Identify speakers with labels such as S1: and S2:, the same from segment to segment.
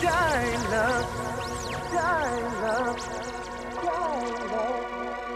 S1: Die, love. Die, love. Die, love.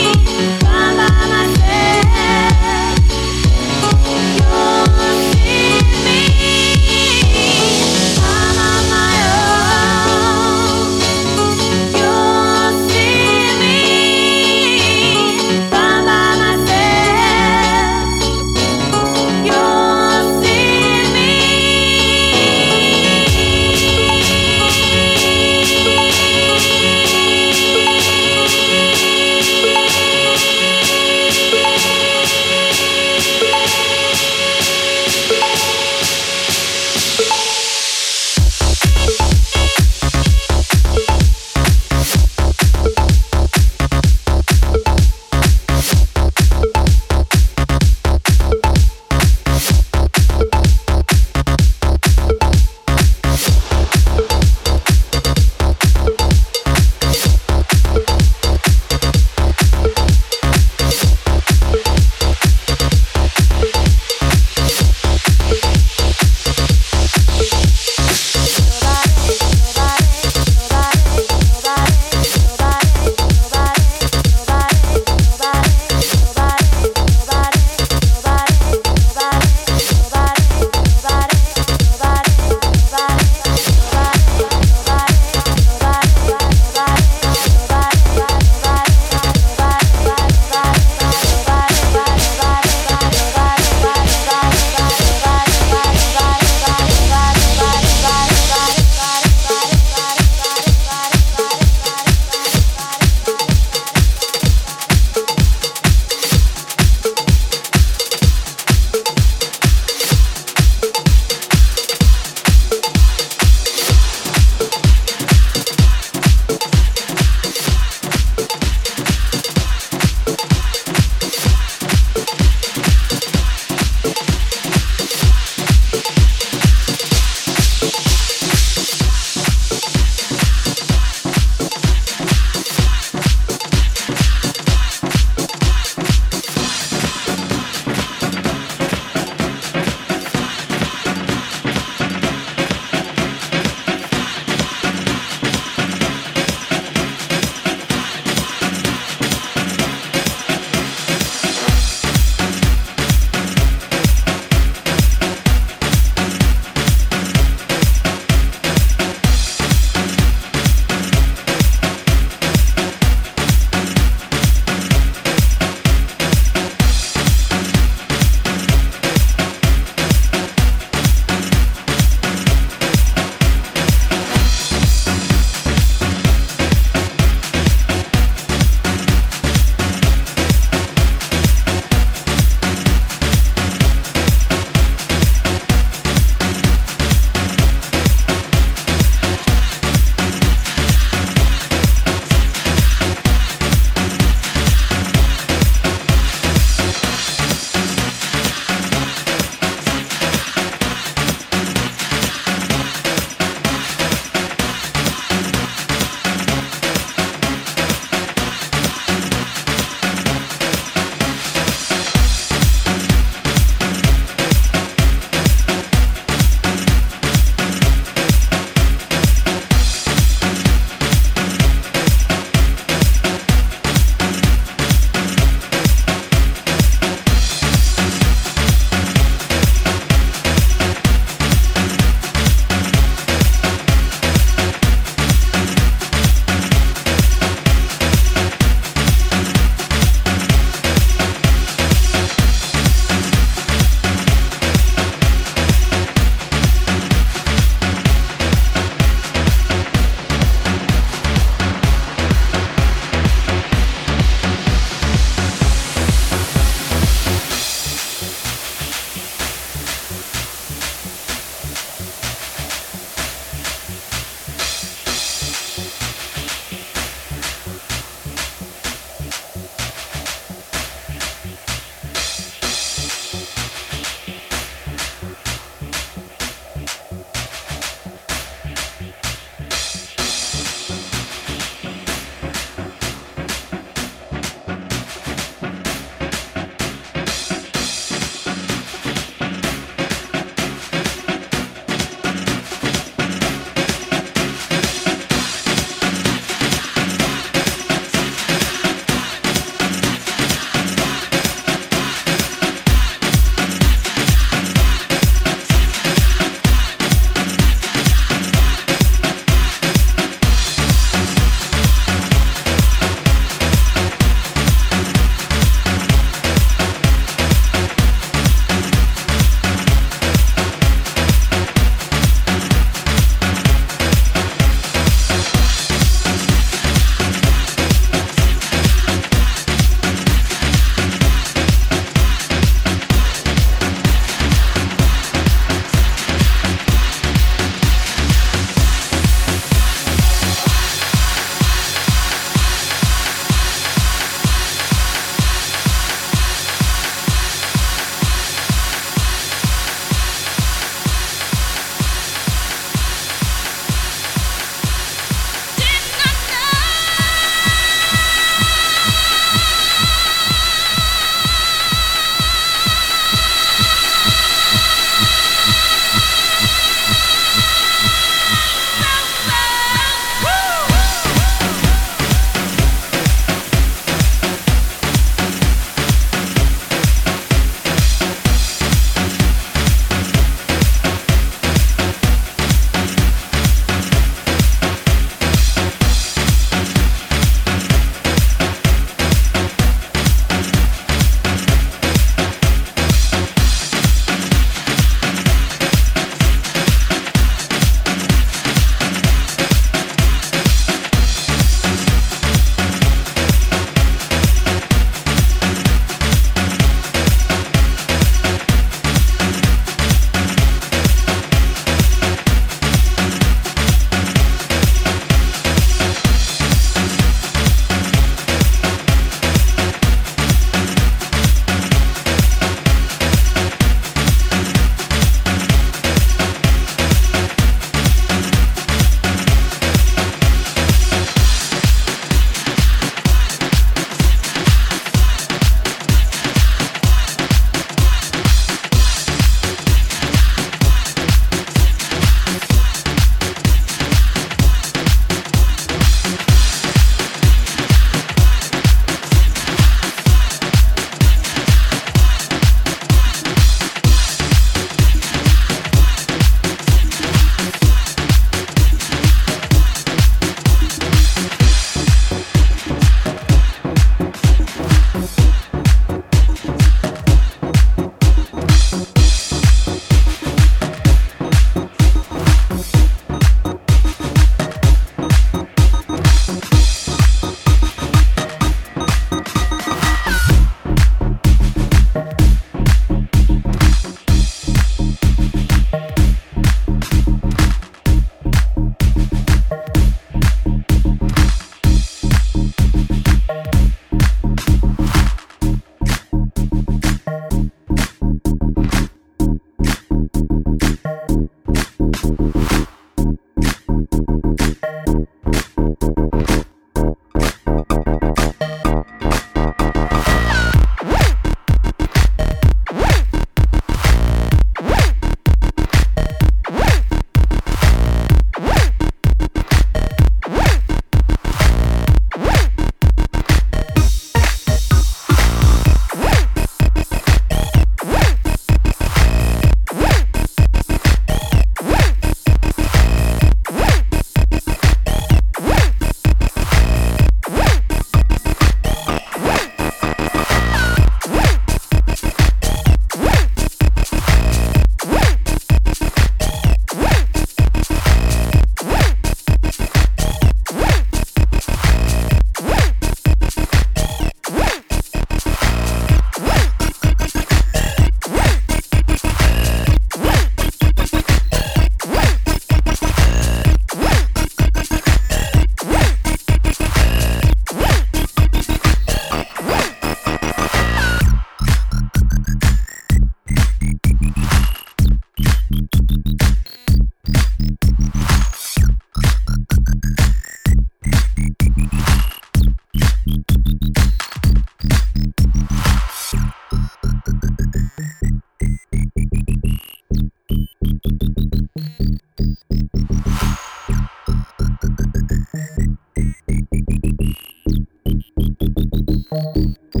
S1: Thank.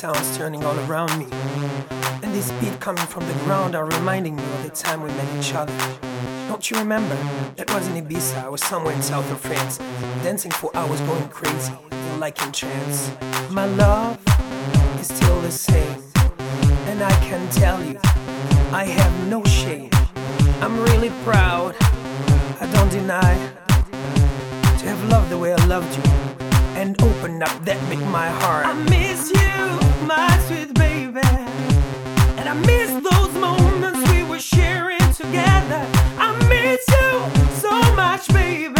S1: Sounds turning all around me. And this beat coming from the ground are reminding me of the time we met each other. Don't you remember? That was in Ibiza, I was somewhere in south of France, dancing for hours, going crazy, like in trance. My love is still the same, and I can tell you, I have no shame. I'm really proud, I don't deny, to have loved the way I loved you and open up that big my heart. I miss you baby.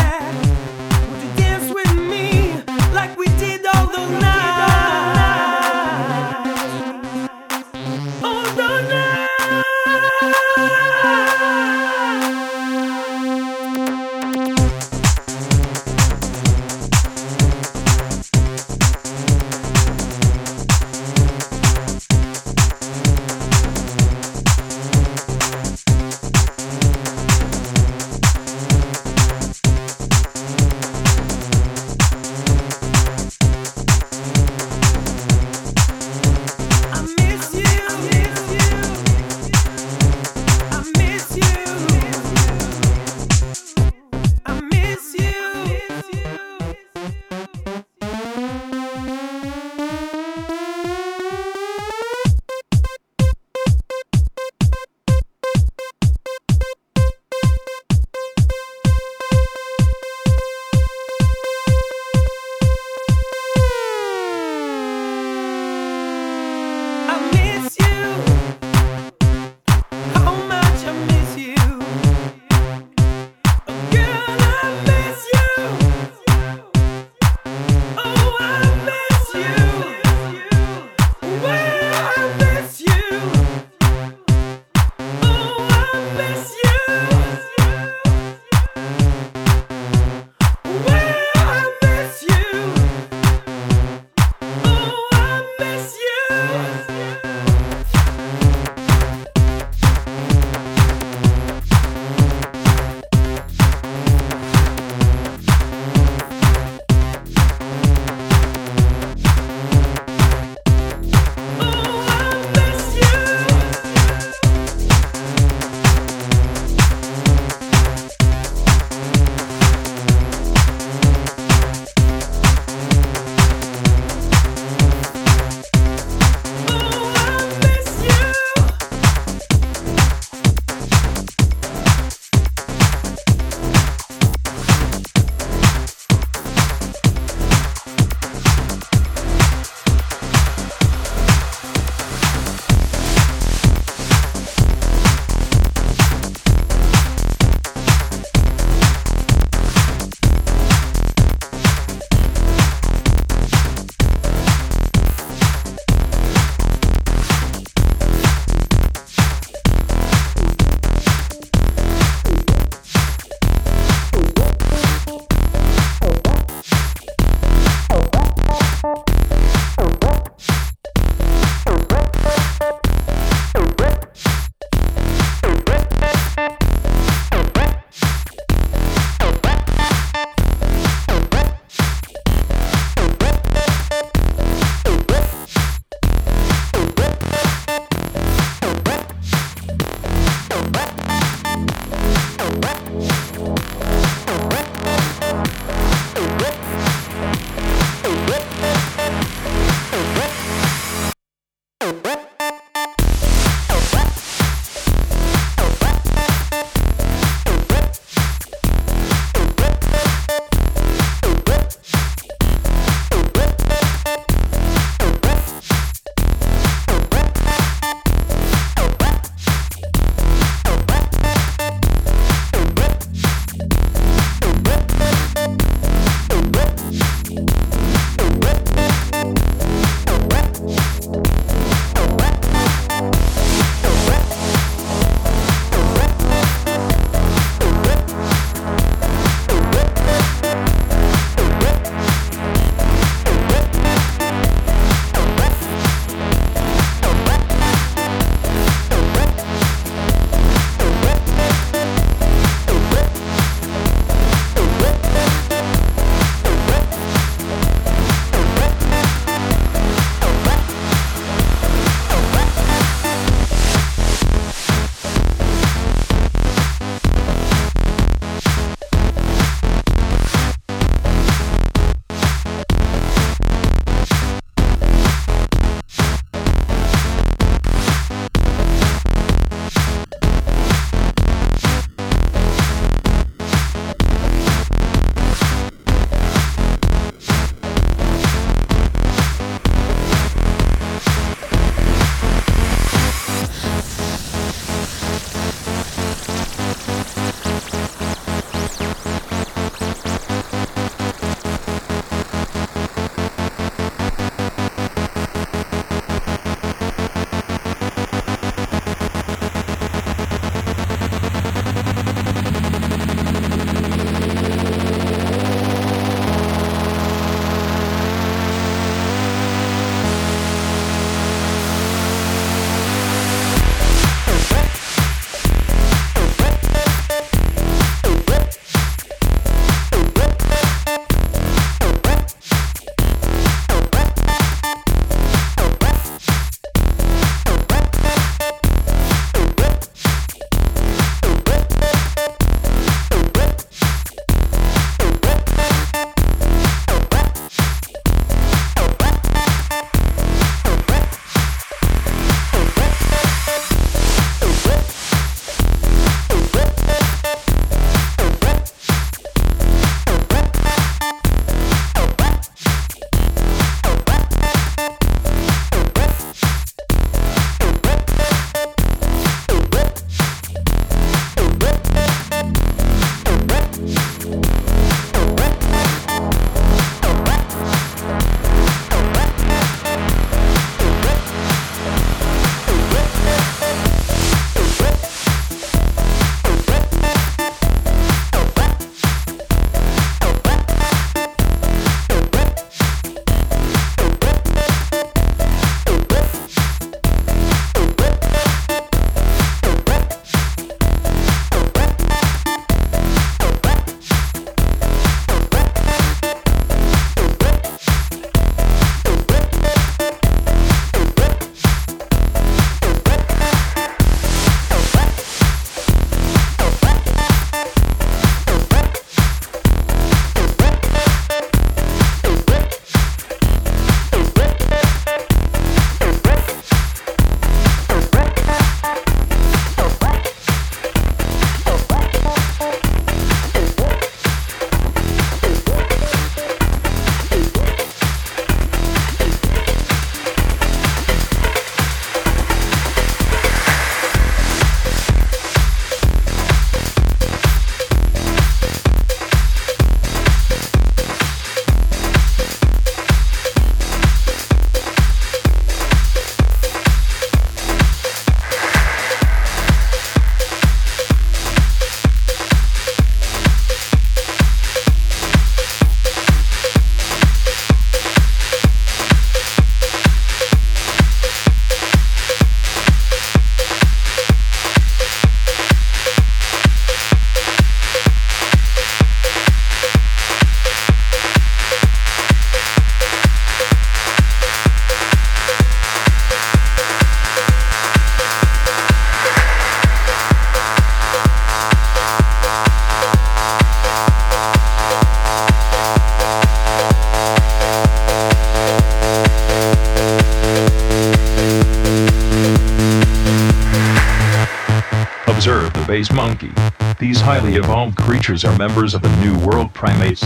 S2: Creatures are members of the New World primates.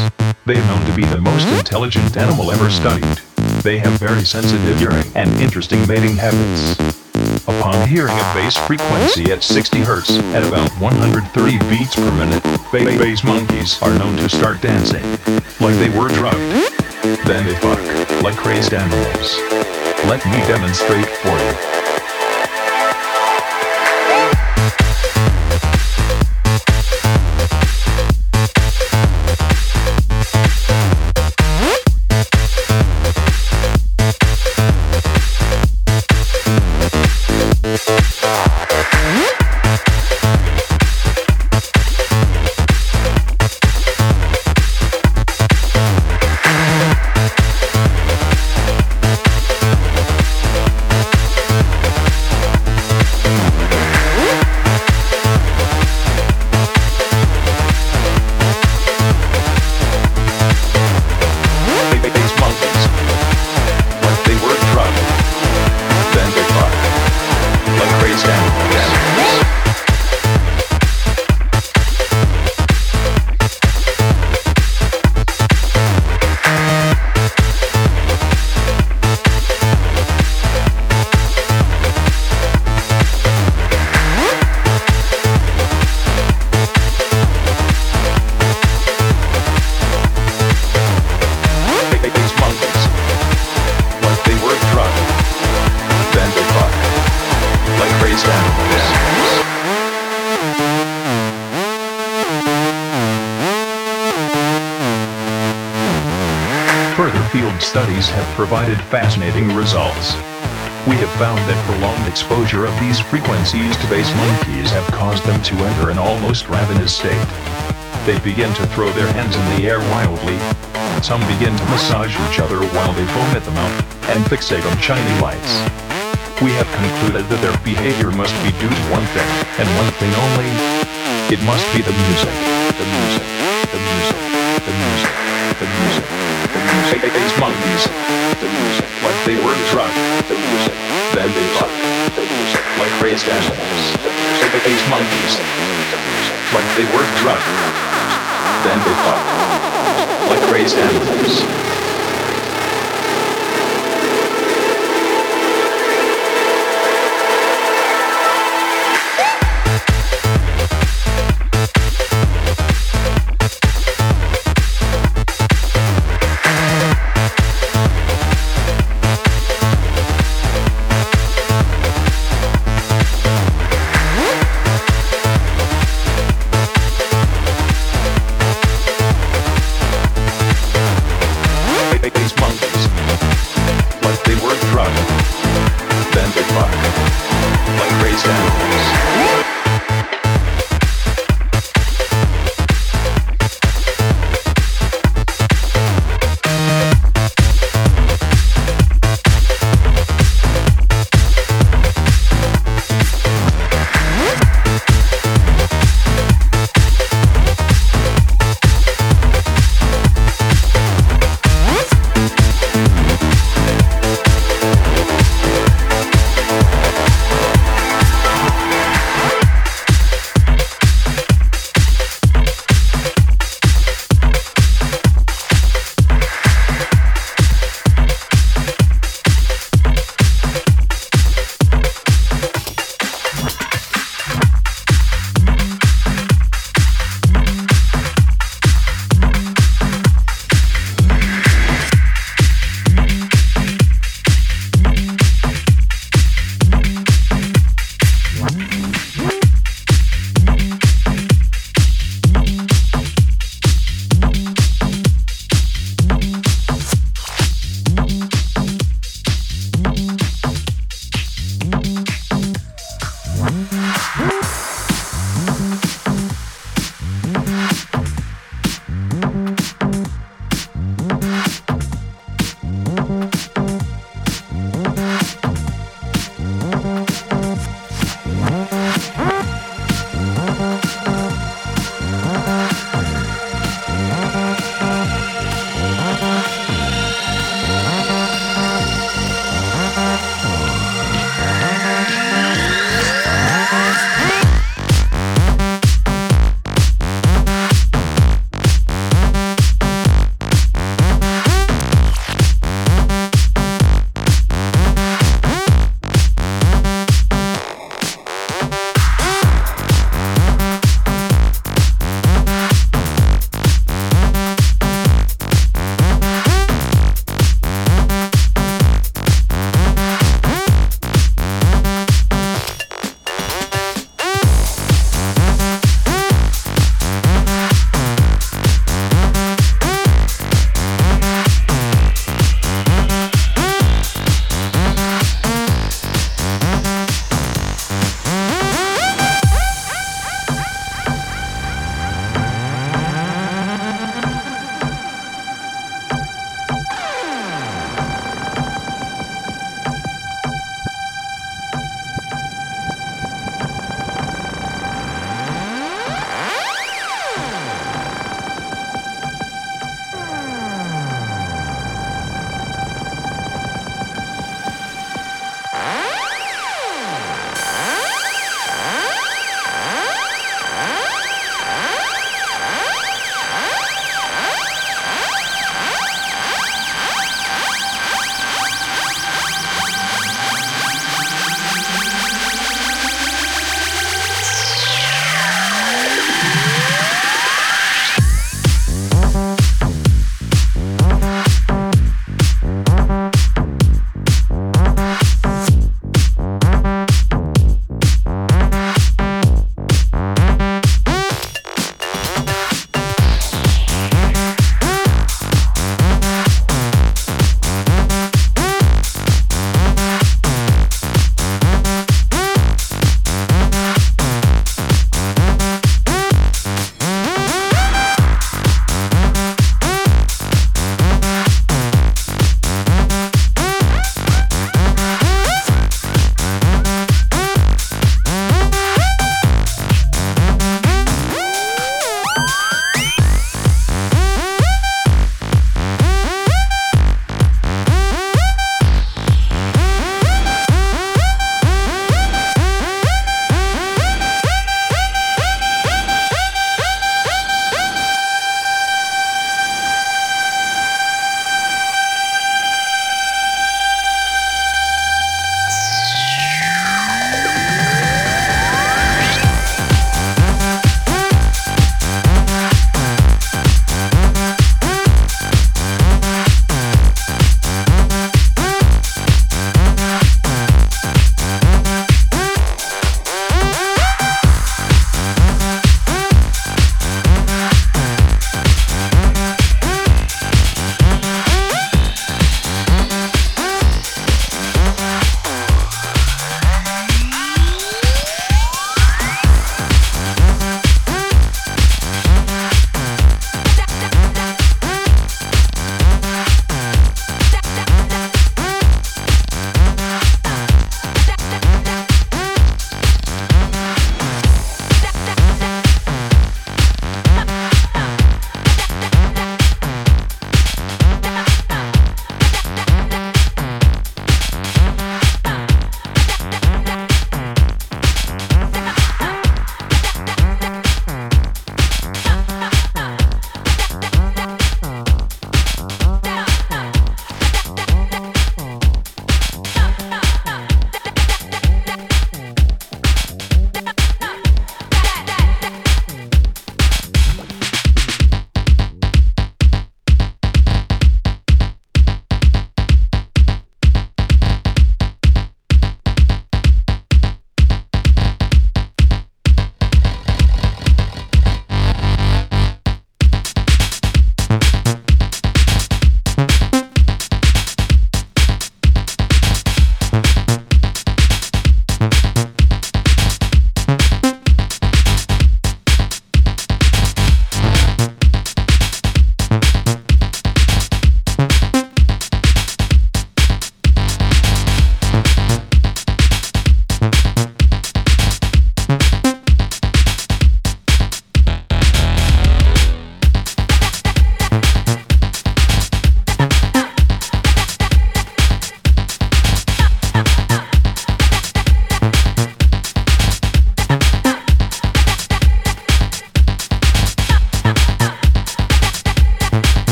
S2: They are known to be the most intelligent animal ever studied. They have very sensitive hearing and interesting mating habits. Upon hearing a bass frequency at 60 Hz at about 130 beats per minute, bass monkeys are known to start dancing like they were drugged. Then they fuck like crazed animals. Let me demonstrate for you. Studies have provided fascinating results. We have found that prolonged exposure of these frequencies to bass monkeys have caused them to enter an almost ravenous state. They begin to throw their hands in the air wildly. Some begin to massage each other while they foam at the mouth and fixate on shiny lights. We have concluded that their behavior must be due to one thing, and one thing only. It must be the music. The music. The music. The music. The music. These monkeys, the music, they were drunk, the music, then they fuck, the music, like crazed animals, the music, these monkeys, the music, they were drunk, then they fuck, like crazed animals.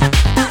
S2: Bye.